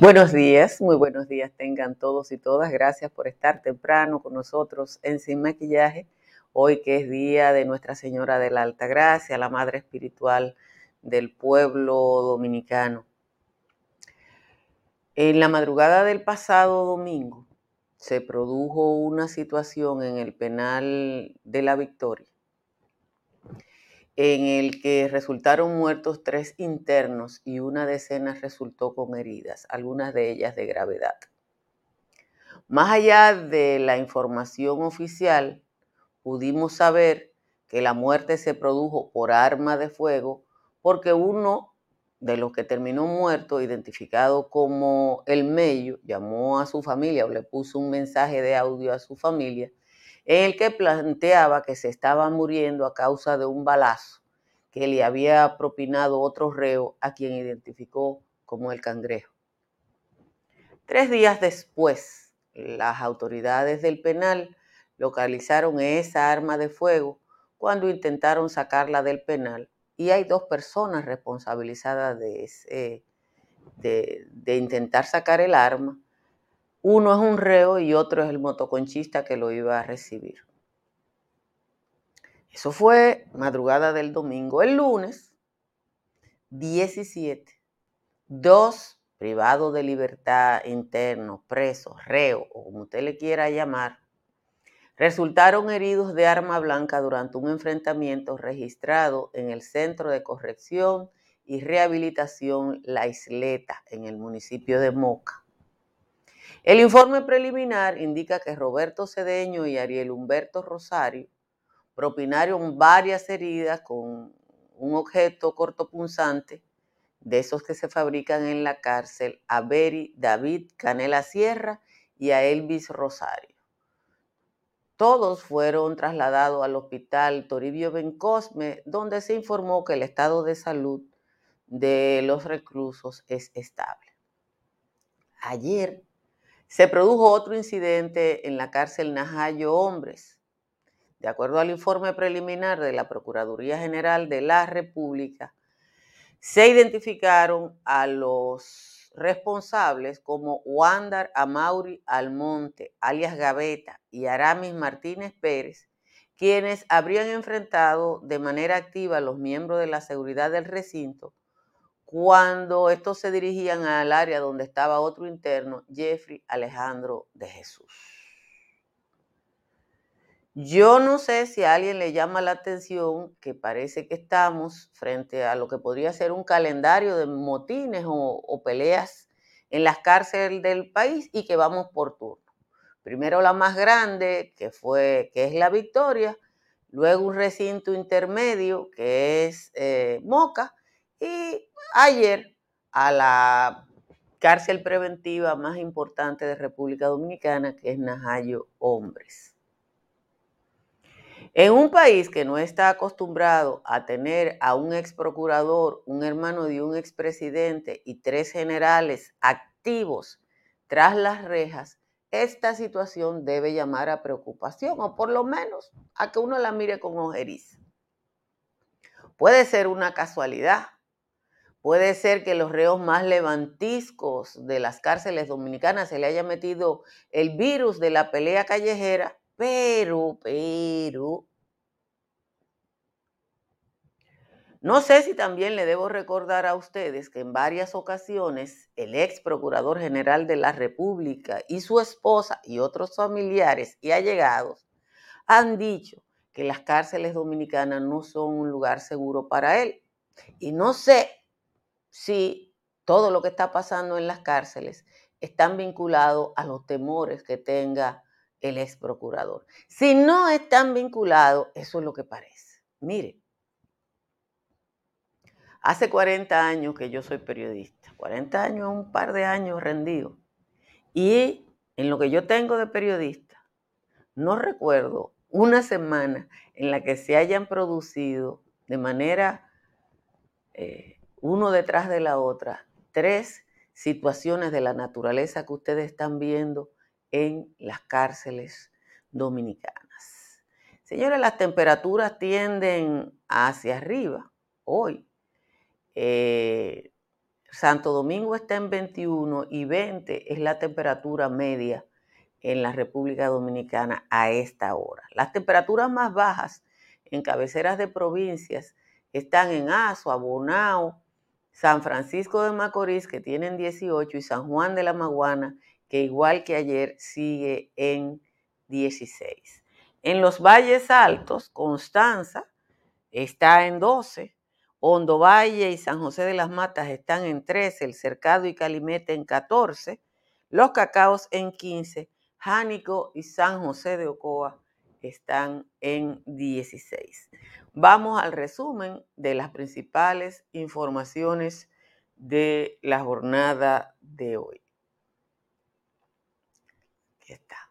Buenos días, muy buenos días tengan todos y todas. Gracias por estar temprano con nosotros en Sin Maquillaje. Hoy que es día de Nuestra Señora de la Alta Gracia, la Madre Espiritual del pueblo dominicano. En la madrugada del pasado domingo se produjo una situación en el penal de la Victoria en el que resultaron muertos tres internos y una decena resultó con heridas, algunas de ellas de gravedad. Más allá de la información oficial, pudimos saber que la muerte se produjo por arma de fuego porque uno de los que terminó muerto, identificado como el Mello, llamó a su familia o le puso un mensaje de audio a su familia el que planteaba que se estaba muriendo a causa de un balazo que le había propinado otro reo a quien identificó como el cangrejo. Tres días después, las autoridades del penal localizaron esa arma de fuego cuando intentaron sacarla del penal y hay dos personas responsabilizadas de, de intentar sacar el arma uno es un reo y otro es el motoconchista que lo iba a recibir. Eso fue madrugada del domingo. El lunes 17, dos privados de libertad internos, presos, reo o como usted le quiera llamar, resultaron heridos de arma blanca durante un enfrentamiento registrado en el Centro de Corrección y Rehabilitación La Isleta, en el municipio de Moca. El informe preliminar indica que Roberto Cedeño y Ariel Humberto Rosario propinaron varias heridas con un objeto cortopunzante de esos que se fabrican en la cárcel a Beri David Canela Sierra y a Elvis Rosario. Todos fueron trasladados al hospital Toribio Bencosme, donde se informó que el estado de salud de los reclusos es estable. Ayer se produjo otro incidente en la cárcel Najayo Hombres. De acuerdo al informe preliminar de la Procuraduría General de la República, se identificaron a los responsables como Wandar Amauri Almonte, alias Gaveta, y Aramis Martínez Pérez, quienes habrían enfrentado de manera activa a los miembros de la seguridad del recinto cuando estos se dirigían al área donde estaba otro interno, Jeffrey Alejandro de Jesús. Yo no sé si a alguien le llama la atención que parece que estamos frente a lo que podría ser un calendario de motines o, peleas en las cárceles del país y que vamos por turno. Primero la más grande, que fue, que es la Victoria, luego un recinto intermedio, que es eh, Moca, y ayer a la cárcel preventiva más importante de República Dominicana, que es Najayo Hombres. En un país que no está acostumbrado a tener a un ex procurador, un hermano de un expresidente y tres generales activos tras las rejas, esta situación debe llamar a preocupación, o por lo menos a que uno la mire con ojeriza. Puede ser una casualidad, Puede ser que los reos más levantiscos de las cárceles dominicanas se le haya metido el virus de la pelea callejera, pero, pero, no sé si también le debo recordar a ustedes que en varias ocasiones el ex procurador general de la República y su esposa y otros familiares y allegados han dicho que las cárceles dominicanas no son un lugar seguro para él. Y no sé si todo lo que está pasando en las cárceles están vinculados a los temores que tenga el ex procurador. Si no están vinculados, eso es lo que parece. Mire, Hace 40 años que yo soy periodista, 40 años, un par de años rendido. Y en lo que yo tengo de periodista, no recuerdo una semana en la que se hayan producido de manera eh, uno detrás de la otra tres situaciones de la naturaleza que ustedes están viendo en las cárceles dominicanas. Señores, las temperaturas tienden hacia arriba hoy. Eh, Santo Domingo está en 21 y 20 es la temperatura media en la República Dominicana a esta hora. Las temperaturas más bajas en cabeceras de provincias están en Azo, Bonao, San Francisco de Macorís, que tienen 18, y San Juan de la Maguana, que igual que ayer sigue en 16. En los valles altos, Constanza está en 12, Hondo Valle y San José de las Matas están en 13, El Cercado y Calimete en 14, Los Cacaos en 15, Jánico y San José de Ocoa están en 16. Vamos al resumen de las principales informaciones de la jornada de hoy. Aquí está.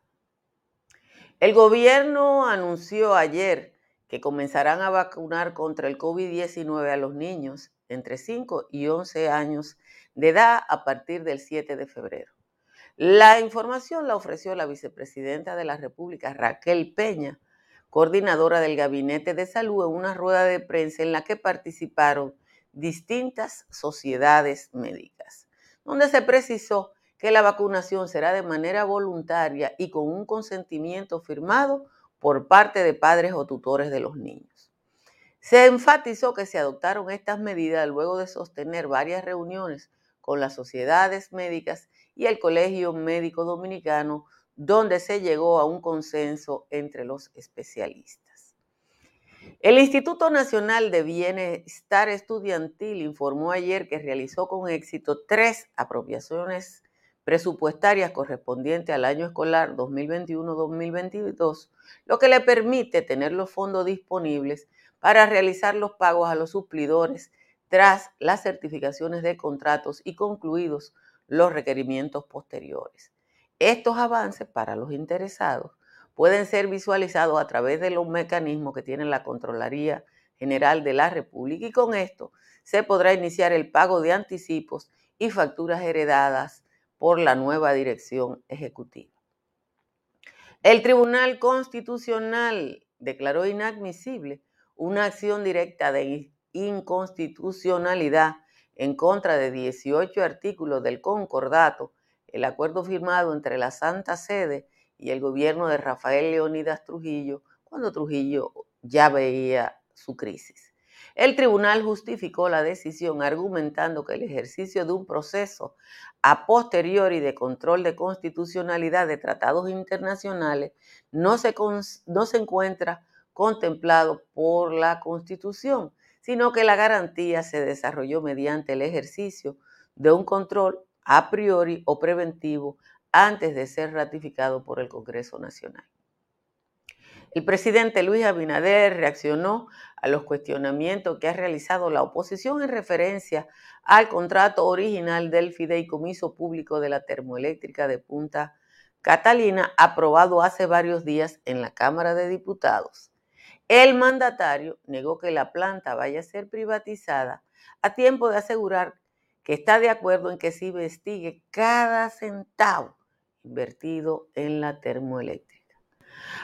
El gobierno anunció ayer que comenzarán a vacunar contra el COVID-19 a los niños entre 5 y 11 años de edad a partir del 7 de febrero. La información la ofreció la vicepresidenta de la República, Raquel Peña, coordinadora del Gabinete de Salud, en una rueda de prensa en la que participaron distintas sociedades médicas, donde se precisó que la vacunación será de manera voluntaria y con un consentimiento firmado por parte de padres o tutores de los niños. Se enfatizó que se adoptaron estas medidas luego de sostener varias reuniones con las sociedades médicas y el Colegio Médico Dominicano, donde se llegó a un consenso entre los especialistas. El Instituto Nacional de Bienestar Estudiantil informó ayer que realizó con éxito tres apropiaciones presupuestarias correspondientes al año escolar 2021-2022, lo que le permite tener los fondos disponibles para realizar los pagos a los suplidores tras las certificaciones de contratos y concluidos los requerimientos posteriores. Estos avances para los interesados pueden ser visualizados a través de los mecanismos que tiene la Contraloría General de la República y con esto se podrá iniciar el pago de anticipos y facturas heredadas por la nueva dirección ejecutiva. El Tribunal Constitucional declaró inadmisible una acción directa de inconstitucionalidad en contra de 18 artículos del concordato, el acuerdo firmado entre la Santa Sede y el gobierno de Rafael Leonidas Trujillo, cuando Trujillo ya veía su crisis. El tribunal justificó la decisión argumentando que el ejercicio de un proceso a posteriori de control de constitucionalidad de tratados internacionales no se, no se encuentra contemplado por la Constitución, sino que la garantía se desarrolló mediante el ejercicio de un control a priori o preventivo antes de ser ratificado por el Congreso Nacional. El presidente Luis Abinader reaccionó a los cuestionamientos que ha realizado la oposición en referencia al contrato original del Fideicomiso Público de la Termoeléctrica de Punta Catalina, aprobado hace varios días en la Cámara de Diputados. El mandatario negó que la planta vaya a ser privatizada a tiempo de asegurar que está de acuerdo en que se investigue cada centavo invertido en la termoeléctrica.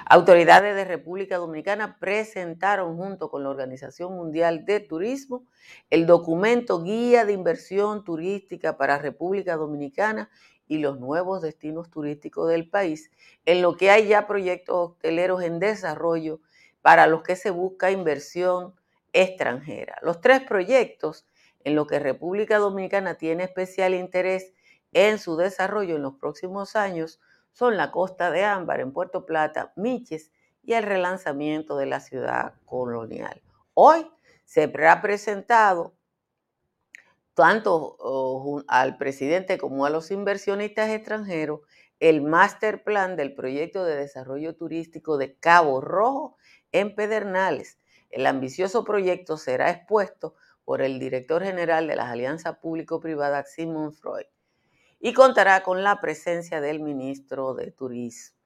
Autoridades de República Dominicana presentaron junto con la Organización Mundial de Turismo el documento Guía de Inversión Turística para República Dominicana y los nuevos destinos turísticos del país, en lo que hay ya proyectos hoteleros en desarrollo para los que se busca inversión extranjera. Los tres proyectos en los que República Dominicana tiene especial interés en su desarrollo en los próximos años son la Costa de Ámbar en Puerto Plata, Miches y el relanzamiento de la ciudad colonial. Hoy se ha presentado tanto oh, al presidente como a los inversionistas extranjeros el master plan del proyecto de desarrollo turístico de Cabo Rojo en Pedernales. El ambicioso proyecto será expuesto por el director general de las alianzas público-privadas, Simon Freud, y contará con la presencia del ministro de Turismo.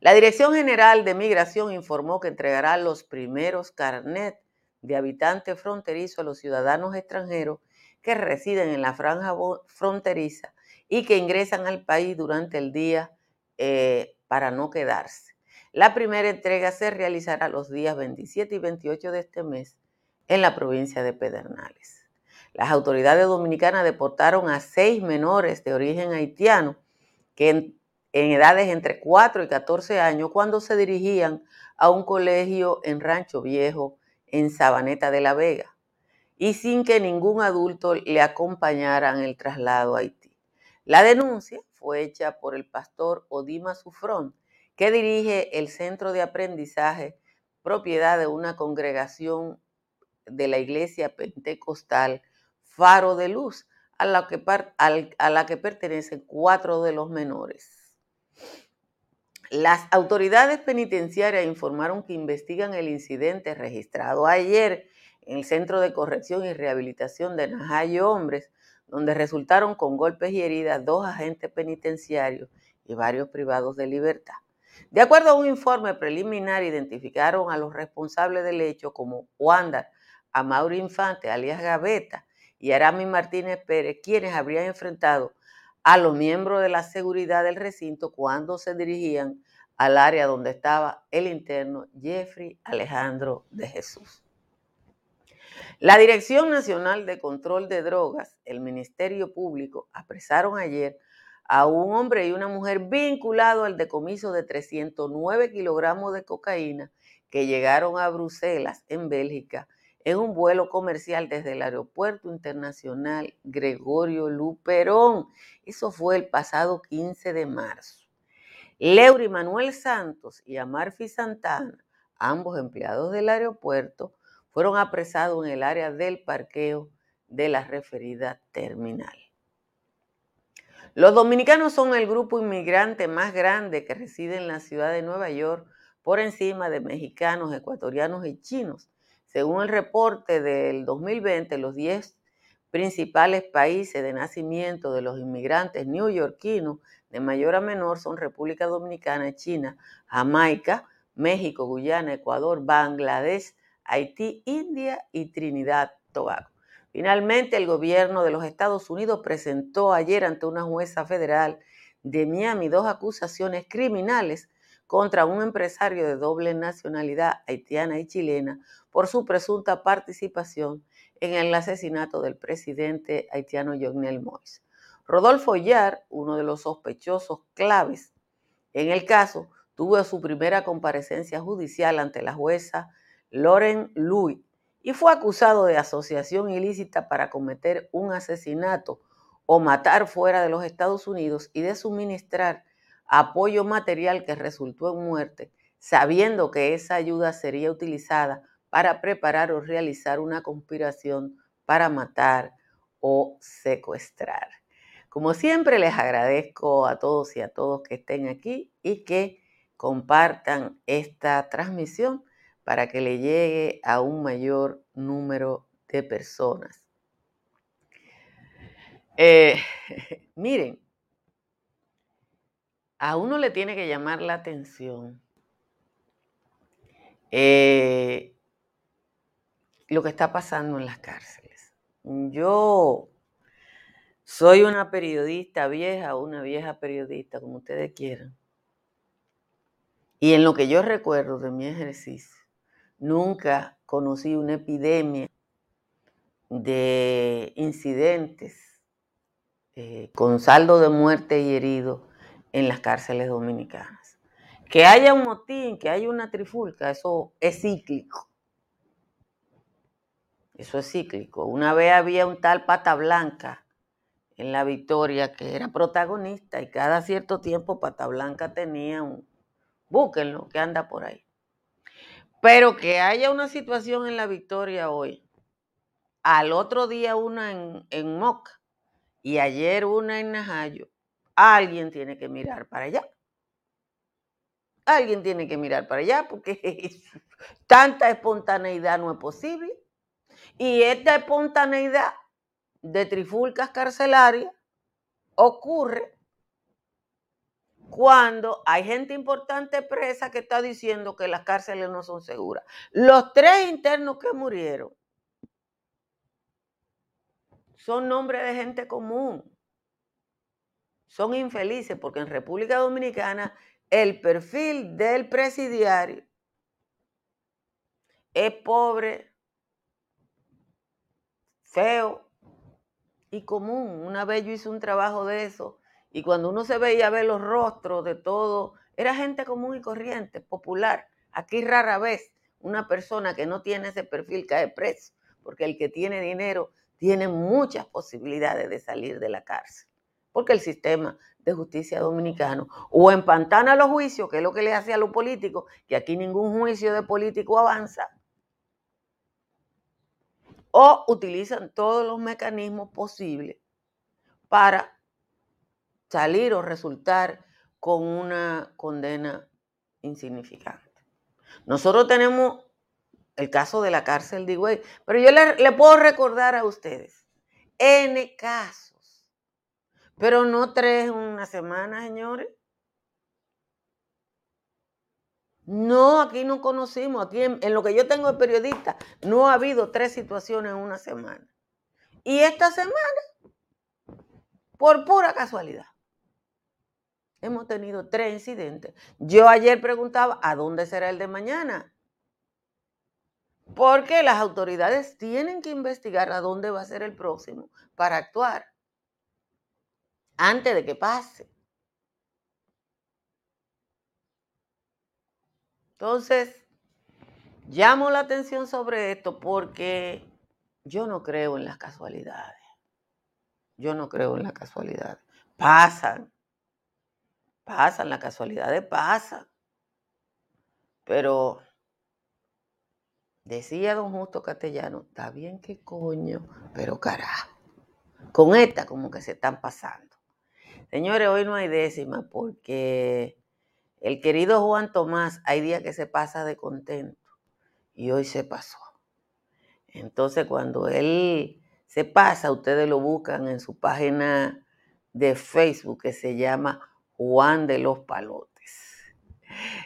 La Dirección General de Migración informó que entregará los primeros carnet de habitante fronterizo a los ciudadanos extranjeros que residen en la franja fronteriza y que ingresan al país durante el día eh, para no quedarse. La primera entrega se realizará los días 27 y 28 de este mes en la provincia de Pedernales. Las autoridades dominicanas deportaron a seis menores de origen haitiano que en, en edades entre 4 y 14 años cuando se dirigían a un colegio en Rancho Viejo, en Sabaneta de la Vega, y sin que ningún adulto le acompañara en el traslado a Haití. La denuncia fue hecha por el pastor Odima Sufrón, que dirige el centro de aprendizaje propiedad de una congregación de la iglesia pentecostal Faro de Luz, a la que, a la que pertenecen cuatro de los menores. Las autoridades penitenciarias informaron que investigan el incidente registrado ayer en el Centro de Corrección y Rehabilitación de Najayo Hombres, donde resultaron con golpes y heridas dos agentes penitenciarios y varios privados de libertad. De acuerdo a un informe preliminar, identificaron a los responsables del hecho como Wanda Amaury Infante, alias Gaveta, y Arami Martínez Pérez, quienes habrían enfrentado a los miembros de la seguridad del recinto cuando se dirigían al área donde estaba el interno Jeffrey Alejandro de Jesús. La Dirección Nacional de Control de Drogas, el Ministerio Público, apresaron ayer a un hombre y una mujer vinculados al decomiso de 309 kilogramos de cocaína que llegaron a Bruselas, en Bélgica, en un vuelo comercial desde el Aeropuerto Internacional Gregorio Luperón. Eso fue el pasado 15 de marzo. Leury Manuel Santos y Amarfi Santana, ambos empleados del aeropuerto, fueron apresados en el área del parqueo de la referida terminal. Los dominicanos son el grupo inmigrante más grande que reside en la ciudad de Nueva York por encima de mexicanos, ecuatorianos y chinos. Según el reporte del 2020, los 10 principales países de nacimiento de los inmigrantes neoyorquinos de mayor a menor son República Dominicana, China, Jamaica, México, Guyana, Ecuador, Bangladesh, Haití, India y Trinidad Tobago. Finalmente, el gobierno de los Estados Unidos presentó ayer ante una jueza federal de Miami dos acusaciones criminales contra un empresario de doble nacionalidad haitiana y chilena por su presunta participación en el asesinato del presidente haitiano Jovenel Moïse. Rodolfo Yar, uno de los sospechosos claves en el caso, tuvo su primera comparecencia judicial ante la jueza Loren Louis, y fue acusado de asociación ilícita para cometer un asesinato o matar fuera de los Estados Unidos y de suministrar apoyo material que resultó en muerte, sabiendo que esa ayuda sería utilizada para preparar o realizar una conspiración para matar o secuestrar. Como siempre, les agradezco a todos y a todos que estén aquí y que compartan esta transmisión para que le llegue a un mayor número de personas. Eh, miren, a uno le tiene que llamar la atención eh, lo que está pasando en las cárceles. Yo soy una periodista vieja, una vieja periodista, como ustedes quieran. Y en lo que yo recuerdo de mi ejercicio, Nunca conocí una epidemia de incidentes eh, con saldo de muerte y heridos en las cárceles dominicanas. Que haya un motín, que haya una trifulca, eso es cíclico. Eso es cíclico. Una vez había un tal Pata Blanca en la Victoria que era protagonista y cada cierto tiempo Pata Blanca tenía un, búsquenlo, que anda por ahí. Pero que haya una situación en la victoria hoy, al otro día una en, en Moca y ayer una en Najayo, alguien tiene que mirar para allá. Alguien tiene que mirar para allá porque tanta espontaneidad no es posible. Y esta espontaneidad de trifulcas carcelarias ocurre cuando hay gente importante presa que está diciendo que las cárceles no son seguras. Los tres internos que murieron son nombres de gente común. Son infelices porque en República Dominicana el perfil del presidiario es pobre, feo y común. Una vez yo hice un trabajo de eso y cuando uno se veía ver los rostros de todo, era gente común y corriente, popular. Aquí rara vez una persona que no tiene ese perfil cae preso, porque el que tiene dinero tiene muchas posibilidades de salir de la cárcel, porque el sistema de justicia dominicano o empantana los juicios, que es lo que le hace a los políticos, que aquí ningún juicio de político avanza, o utilizan todos los mecanismos posibles para salir o resultar con una condena insignificante. Nosotros tenemos el caso de la cárcel de Higüey, pero yo le, puedo recordar a ustedes, N casos, pero no tres en una semana, señores. No, aquí no conocimos, aquí en, en, lo que yo tengo de periodista, no ha habido tres situaciones en una semana. Y esta semana, por pura casualidad, hemos tenido tres incidentes. Yo ayer preguntaba, ¿a dónde será el de mañana? Porque las autoridades tienen que investigar a dónde va a ser el próximo para actuar antes de que pase. Entonces, llamo la atención sobre esto porque yo no creo en las casualidades. Yo no creo en las casualidades. Pasan. Pasan, las casualidades pasan. Pero decía don Justo Castellano, está bien que coño, pero carajo. Con esta como que se están pasando. Señores, hoy no hay décima porque el querido Juan Tomás hay días que se pasa de contento y hoy se pasó. Entonces cuando él se pasa, ustedes lo buscan en su página de Facebook que se llama Juan de los Palotes.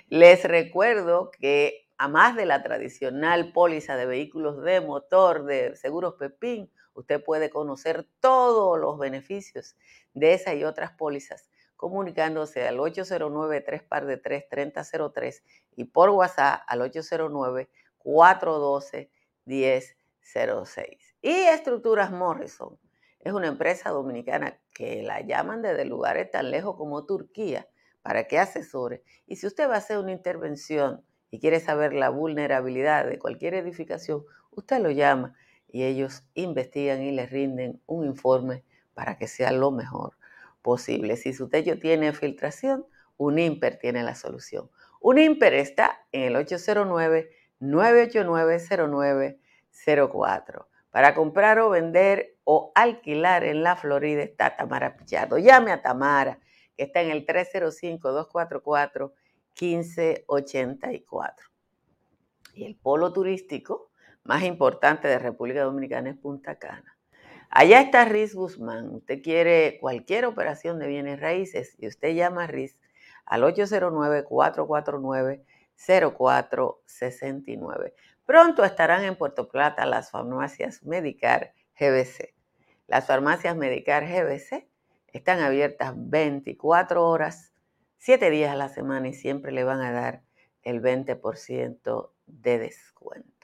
Les recuerdo que a más de la tradicional póliza de vehículos de motor de Seguros Pepín, usted puede conocer todos los beneficios de esa y otras pólizas comunicándose al 809-3 par de 3 3003 y por WhatsApp al 809 412 1006. Y Estructuras Morrison es una empresa dominicana que la llaman desde lugares tan lejos como Turquía para que asesore. Y si usted va a hacer una intervención y quiere saber la vulnerabilidad de cualquier edificación, usted lo llama y ellos investigan y le rinden un informe para que sea lo mejor posible. Si su techo tiene filtración, un IMPER tiene la solución. Un IMPER está en el 809-989-0904. Para comprar o vender o alquilar en la Florida está Tamara Pichardo. Llame a Tamara, que está en el 305-244-1584. Y el polo turístico más importante de República Dominicana es Punta Cana. Allá está Riz Guzmán. Usted quiere cualquier operación de bienes raíces y usted llama a Riz al 809-449-0469. Pronto estarán en Puerto Plata las farmacias Medicar GBC. Las farmacias Medicar GBC están abiertas 24 horas, 7 días a la semana y siempre le van a dar el 20% de descuento.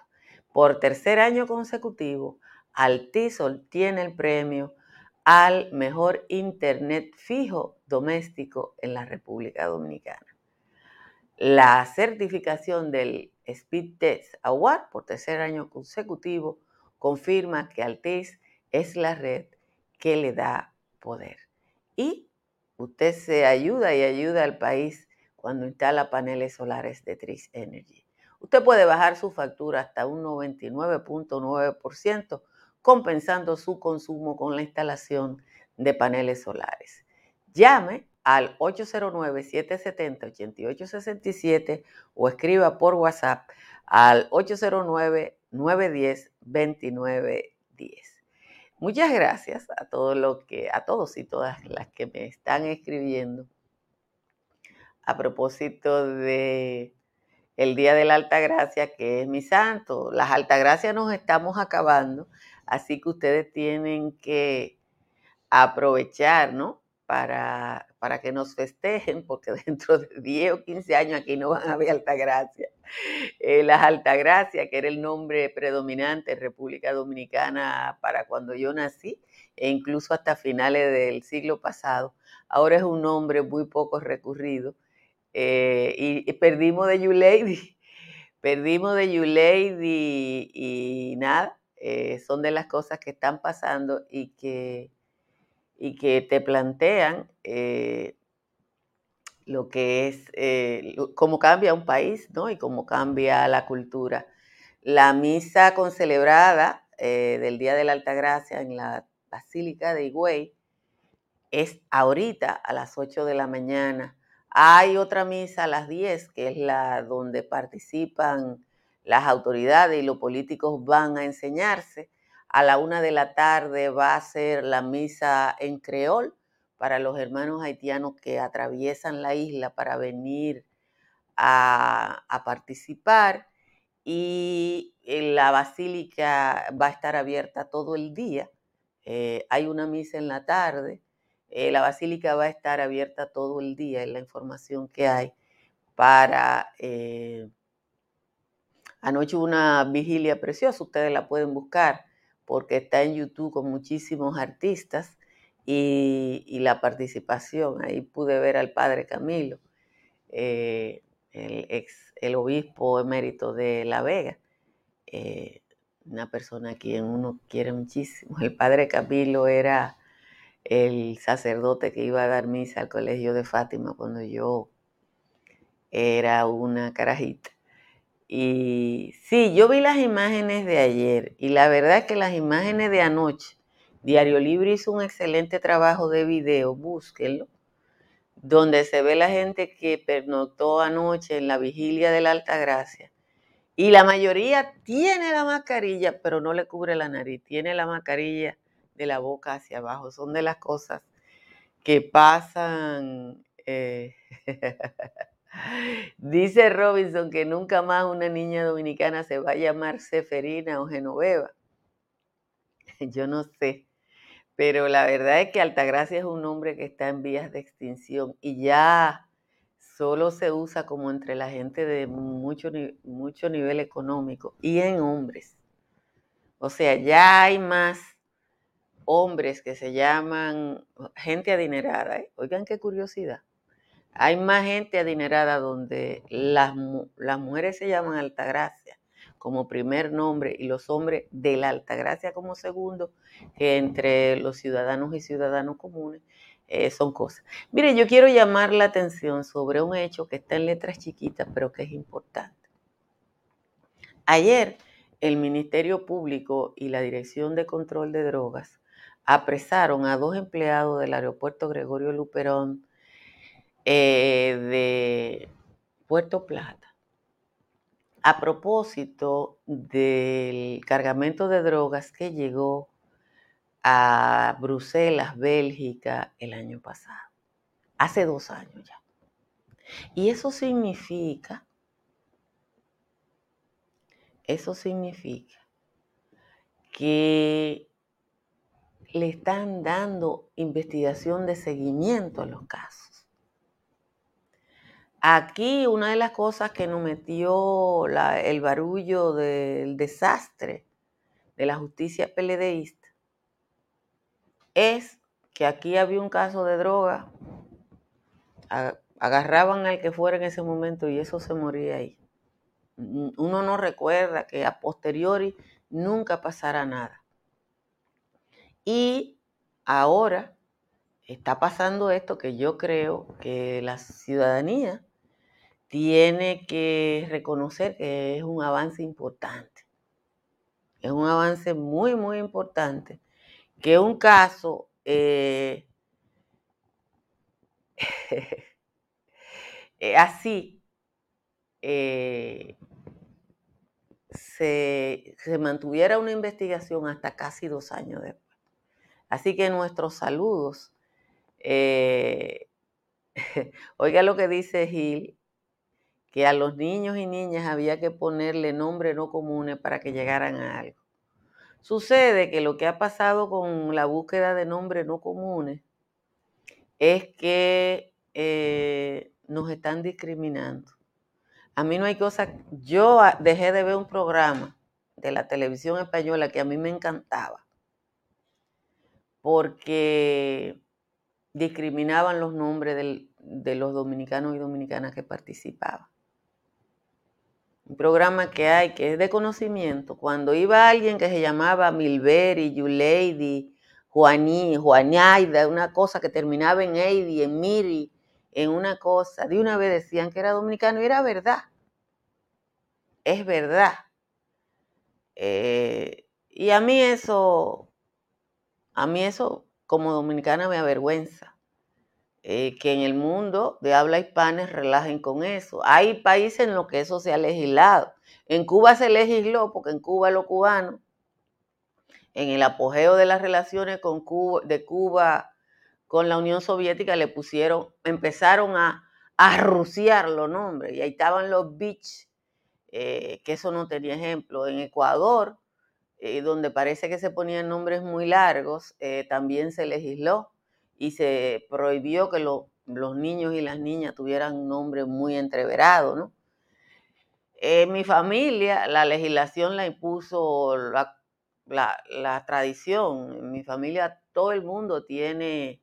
Por tercer año consecutivo, Altisol tiene el premio al mejor Internet fijo doméstico en la República Dominicana. La certificación del Speed Test Award por tercer año consecutivo confirma que Altis es la red que le da poder. Y usted se ayuda y ayuda al país cuando instala paneles solares de Tris Energy. Usted puede bajar su factura hasta un 99.9%, compensando su consumo con la instalación de paneles solares. Llame al 809-770-8867 o escriba por WhatsApp al 809 910-2910. Muchas gracias a todos los que, a todos y todas las que me están escribiendo a propósito de el Día de la Alta Gracia, que es mi santo. Las Altagracias nos estamos acabando, así que ustedes tienen que aprovechar, ¿no? Para, para que nos festejen, porque dentro de 10 o 15 años aquí no van a haber Altagracia. Eh, las Altagracias, que era el nombre predominante en República Dominicana para cuando yo nací, e incluso hasta finales del siglo pasado, ahora es un nombre muy poco recurrido eh, y, perdimos de You Lady. Perdimos de You Lady y, nada, eh, son de las cosas que están pasando y que, y que te plantean eh, lo que es, cómo cambia un país, ¿no? Y cómo cambia la cultura. La misa concelebrada del Día de la Alta Gracia en la Basílica de Higüey es ahorita a las 8 de la mañana hay otra misa a las 10, que es la donde participan las autoridades y los políticos van a enseñarse. A la una de la tarde va a ser la misa en creol para los hermanos haitianos que atraviesan la isla para venir a, participar. Y eh, la basílica va a estar abierta todo el día. Eh, hay una misa en la tarde eh, la basílica va a estar abierta todo el día, es la información que hay para... Eh, anoche una vigilia preciosa, ustedes la pueden buscar porque está en YouTube con muchísimos artistas y, la participación. Ahí pude ver al padre Camilo, eh, el ex, el obispo emérito de La Vega, una persona a quien uno quiere muchísimo. El padre Camilo era el sacerdote que iba a dar misa al colegio de Fátima cuando yo era una carajita. Y sí, yo vi las imágenes de ayer y la verdad es que las imágenes de anoche, Diario Libre hizo un excelente trabajo de video, búsquenlo, donde se ve la gente que pernoctó anoche en la vigilia de la Alta Gracia. Y la mayoría tiene la mascarilla, pero no le cubre la nariz, tiene la mascarilla de la boca hacia abajo. Son de las cosas que pasan. Eh, dice Robinson que nunca más una niña dominicana se va a llamar Seferina o Genoveva. Yo no sé. Pero la verdad es que Altagracia es un nombre que está en vías de extinción y ya solo se usa como entre la gente de mucho, mucho nivel económico y en hombres. O sea, ya hay más hombres que se llaman gente adinerada. ¿eh? Oigan qué curiosidad. Hay más gente adinerada donde las, las mujeres se llaman Altagracia como primer nombre y los hombres de la Altagracia como segundo, que entre los ciudadanos y ciudadanos comunes eh, son cosas. Mire, yo quiero llamar la atención sobre un hecho que está en letras chiquitas, pero que es importante. Ayer, el Ministerio Público y la Dirección de Control de Drogas apresaron a dos empleados del aeropuerto Gregorio Luperón eh, de Puerto Plata a propósito del cargamento de drogas que llegó a Bruselas, Bélgica, el año pasado, hace dos años ya. Y eso significa, eso significa que le están dando investigación de seguimiento a los casos. Aquí una de las cosas que nos metió el barullo del desastre de la justicia peledeísta es que aquí había un caso de droga, agarraban al que fuera en ese momento y eso se moría ahí. Uno no recuerda que a posteriori nunca pasara nada. Y ahora está pasando esto que yo creo que la ciudadanía tiene que reconocer que es un avance importante. Es un avance muy, muy importante. Que un caso eh, eh, así eh, se, mantuviera una investigación hasta casi dos años después. Así que nuestros saludos. Eh, oiga lo que dice Gil, que a los niños y niñas había que ponerle nombres no comunes para que llegaran a algo. Sucede que lo que ha pasado con la búsqueda de nombres no comunes es que eh, nos están discriminando. A mí no hay cosa, yo dejé de ver un programa de la televisión española que a mí me encantaba, porque discriminaban los nombres de los dominicanos y dominicanas que participaban. Un programa que hay que es de conocimiento. Cuando iba alguien que se llamaba Milberi, Yulady, Juaní, Juañaida, una cosa que terminaba en Eidi, en Miri, en una cosa, de una vez decían que era dominicano y era verdad. Es verdad. Eh, y a mí eso, a mí eso como dominicana me avergüenza. Eh, que en el mundo de habla hispana relajen con eso. Hay países en los que eso se ha legislado. En Cuba se legisló porque en Cuba los cubanos, en el apogeo de las relaciones con Cuba, de Cuba con la Unión Soviética, le pusieron, empezaron a, a ruciar los nombres. Y ahí estaban los beach, eh, que eso no tenía ejemplo. En Ecuador, eh, donde parece que se ponían nombres muy largos, también se legisló y se prohibió que los niños y las niñas tuvieran nombre muy entreverado, ¿no? En mi familia la legislación la impuso la, tradición. En mi familia todo el mundo tiene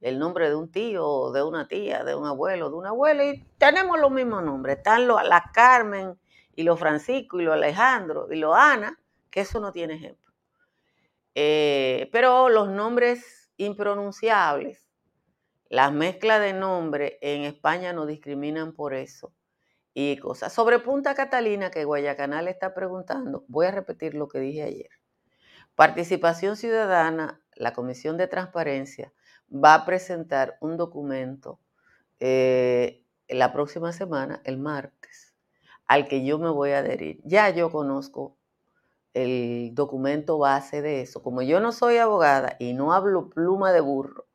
el nombre de un tío, de una tía, de un abuelo, de una abuela, y tenemos los mismos nombres. Están los, la Carmen y los Francisco y los Alejandro y los Ana, eso no tiene ejemplo. Eh, pero los nombres impronunciables. Las mezclas de nombres en España no discriminan por eso. Y cosas. Sobre Punta Catalina, que Guayacanal está preguntando, voy a repetir lo que dije ayer. Participación Ciudadana, la Comisión de Transparencia, va a presentar un documento eh, la próxima semana, el martes, al que yo me voy a adherir. Ya yo conozco el documento base de eso. Como yo no soy abogada y no hablo pluma de burro,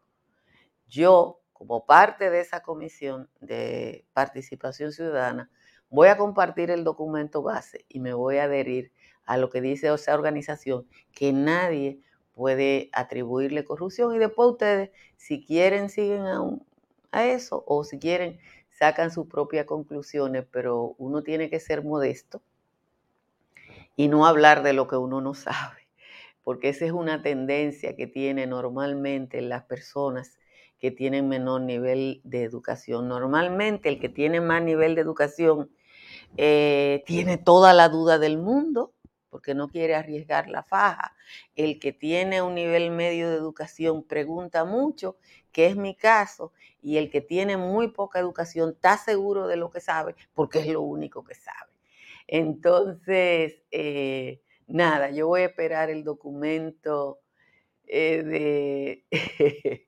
yo, como parte de esa comisión de participación ciudadana, voy a compartir el documento base y me voy a adherir a lo que dice esa organización, que nadie puede atribuirle corrupción y después ustedes, si quieren, siguen a, eso o si quieren, sacan sus propias conclusiones, pero uno tiene que ser modesto y no hablar de lo que uno no sabe, porque esa es una tendencia que tiene normalmente las personas que tienen menor nivel de educación. Normalmente el que tiene más nivel de educación eh, tiene toda la duda del mundo porque no quiere arriesgar la faja. El que tiene un nivel medio de educación pregunta mucho, que es mi caso, y el que tiene muy poca educación está seguro de lo que sabe porque es lo único que sabe. Entonces, eh, nada, yo voy a esperar el documento eh, de...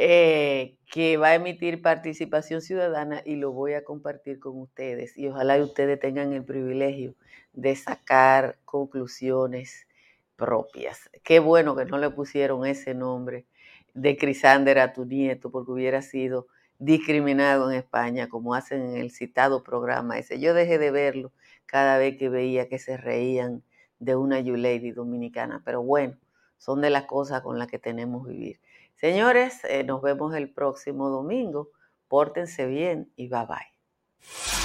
Eh, que va a emitir participación ciudadana y lo voy a compartir con ustedes. Y ojalá ustedes tengan el privilegio de sacar conclusiones propias. Qué bueno que no le pusieron ese nombre de Crisander a tu nieto, porque hubiera sido discriminado en España, como hacen en el citado programa ese. Yo dejé de verlo cada vez que veía que se reían de una You Lady dominicana, pero bueno, son de las cosas con las que tenemos que vivir. Señores, eh, nos vemos el próximo domingo. Pórtense bien y bye bye.